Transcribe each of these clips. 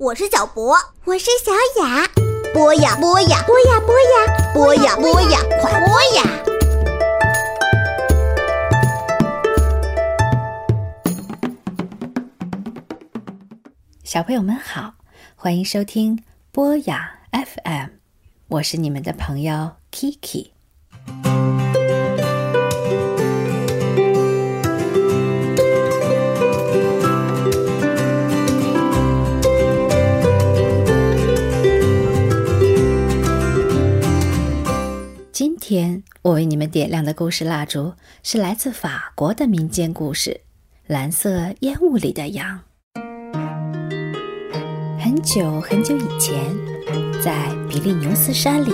我是小博，我是小雅。播呀播呀，播呀播呀，播呀播呀，快播呀！小朋友们好，欢迎收听播雅 FM，我是你们的朋友 Kiki。点亮的故事蜡烛是来自法国的民间故事《蓝色烟雾里的羊》。很久很久以前，在比利牛斯山里，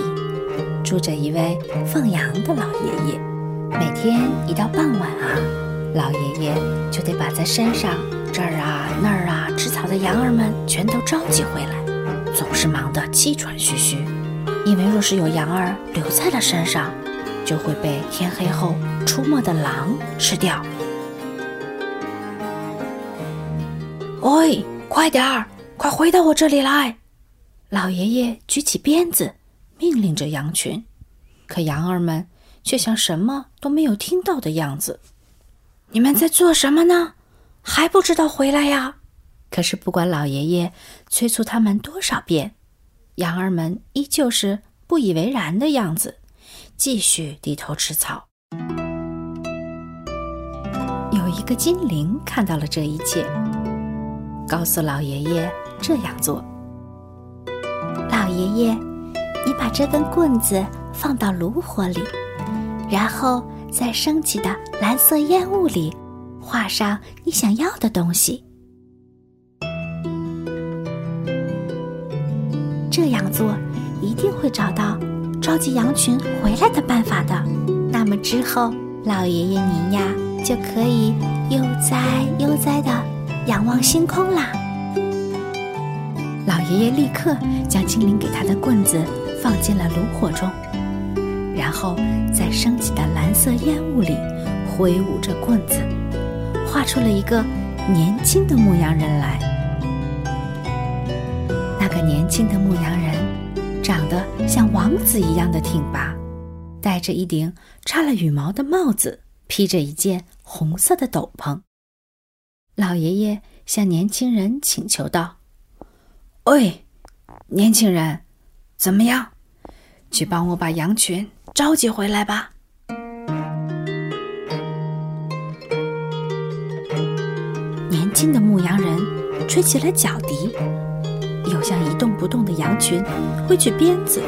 住着一位放羊的老爷爷。每天一到傍晚啊，老爷爷就得把在山上这儿啊那儿啊吃草的羊儿们全都召集回来，总是忙得气喘吁吁。因为若是有羊儿留在了山上，就会被天黑后出没的狼吃掉。喂，快点儿，快回到我这里来！老爷爷举起鞭子，命令着羊群，可羊儿们却像什么都没有听到的样子。你们在做什么呢？还不知道回来呀？可是不管老爷爷催促他们多少遍。羊儿们依旧是不以为然的样子，继续低头吃草。有一个精灵看到了这一切，告诉老爷爷这样做：“老爷爷，你把这根棍子放到炉火里，然后在升起的蓝色烟雾里画上你想要的东西。”这样做一定会找到召集羊群回来的办法的。那么之后，老爷爷您呀就可以悠哉悠哉的仰望星空啦。老爷爷立刻将精灵给他的棍子放进了炉火中，然后在升起的蓝色烟雾里挥舞着棍子，画出了一个年轻的牧羊人来。那个年轻的牧羊人，长得像王子一样的挺拔，戴着一顶插了羽毛的帽子，披着一件红色的斗篷。老爷爷向年轻人请求道：“喂，年轻人，怎么样？去帮我把羊群召集回来吧。”年轻的牧羊人吹起了角笛。又像一动不动的羊群挥起鞭子，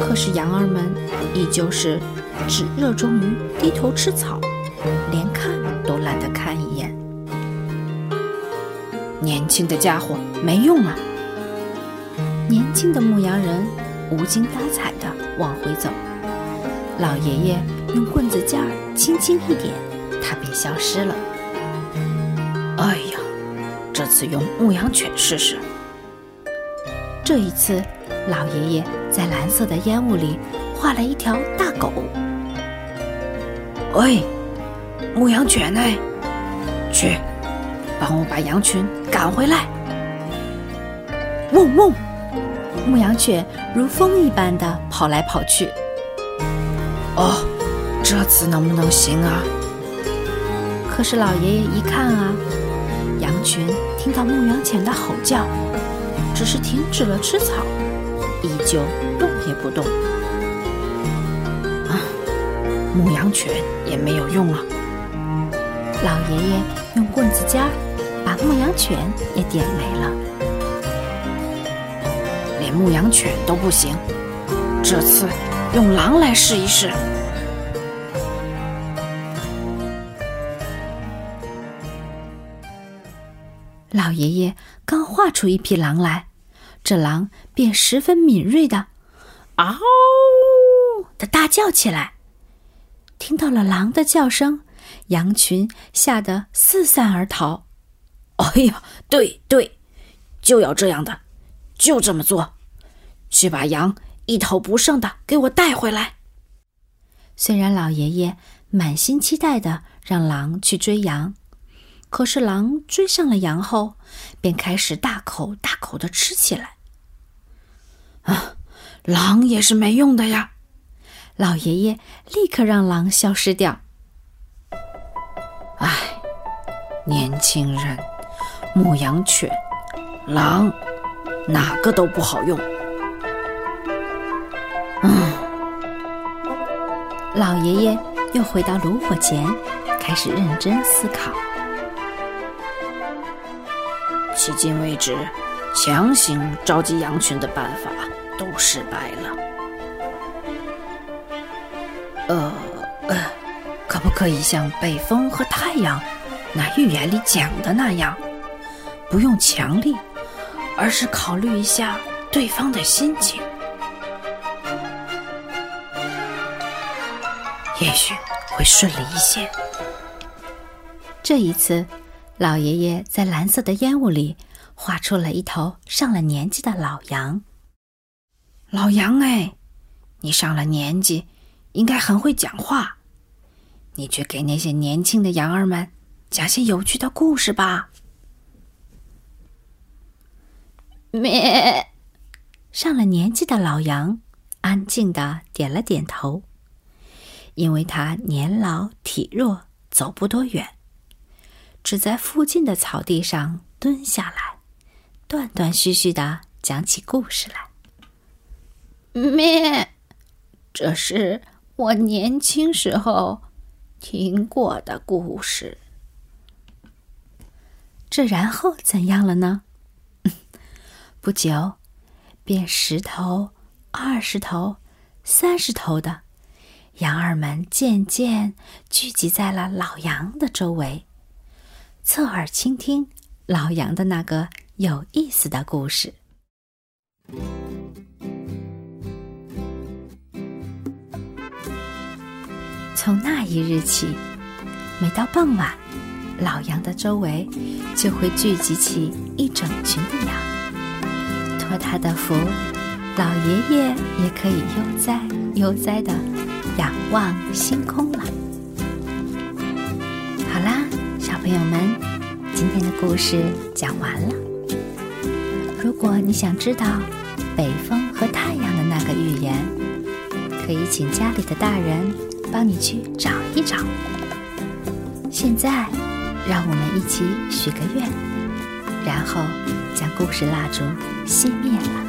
可是羊儿们依旧是只热衷于低头吃草，连看都懒得看一眼。年轻的家伙没用啊！年轻的牧羊人无精打采地往回走，老爷爷用棍子尖儿轻轻一点，他便消失了。哎呀，这次用牧羊犬试试。这一次，老爷爷在蓝色的烟雾里画了一条大狗。喂，牧羊犬呢？去，帮我把羊群赶回来！嗡嗡，牧羊犬如风一般的跑来跑去。哦，这次能不能行啊？可是老爷爷一看啊，羊群听到牧羊犬的吼叫。只是停止了吃草，依旧动也不动。啊，牧羊犬也没有用了。老爷爷用棍子尖儿把牧羊犬也点没了，连牧羊犬都不行。这次用狼来试一试。老爷爷刚画出一匹狼来，这狼便十分敏锐的“嗷”的大叫起来。听到了狼的叫声，羊群吓得四散而逃。哎呀，对对，就要这样的，就这么做，去把羊一头不剩的给我带回来。虽然老爷爷满心期待的让狼去追羊。可是狼追上了羊后，便开始大口大口的吃起来。啊，狼也是没用的呀！老爷爷立刻让狼消失掉。唉，年轻人，牧羊犬，狼，哪个都不好用。嗯，老爷爷又回到炉火前，开始认真思考。迄今为止，强行召集羊群的办法都失败了。呃呃，可不可以像北风和太阳那预言里讲的那样，不用强力，而是考虑一下对方的心情？也许会顺利一些。这一次。老爷爷在蓝色的烟雾里画出了一头上了年纪的老羊。老杨哎，你上了年纪，应该很会讲话，你去给那些年轻的羊儿们讲些有趣的故事吧。咩，上了年纪的老羊安静的点了点头，因为他年老体弱，走不多远。只在附近的草地上蹲下来，断断续续的讲起故事来。咩，这是我年轻时候听过的故事。这然后怎样了呢？不久，便十头、二十头、三十头的羊儿们渐渐聚集在了老羊的周围。侧耳倾听老杨的那个有意思的故事。从那一日起，每到傍晚，老杨的周围就会聚集起一整群的羊。托他的福，老爷爷也可以悠哉悠哉的仰望星空了。朋友们，今天的故事讲完了。如果你想知道北风和太阳的那个预言，可以请家里的大人帮你去找一找。现在，让我们一起许个愿，然后将故事蜡烛熄灭了。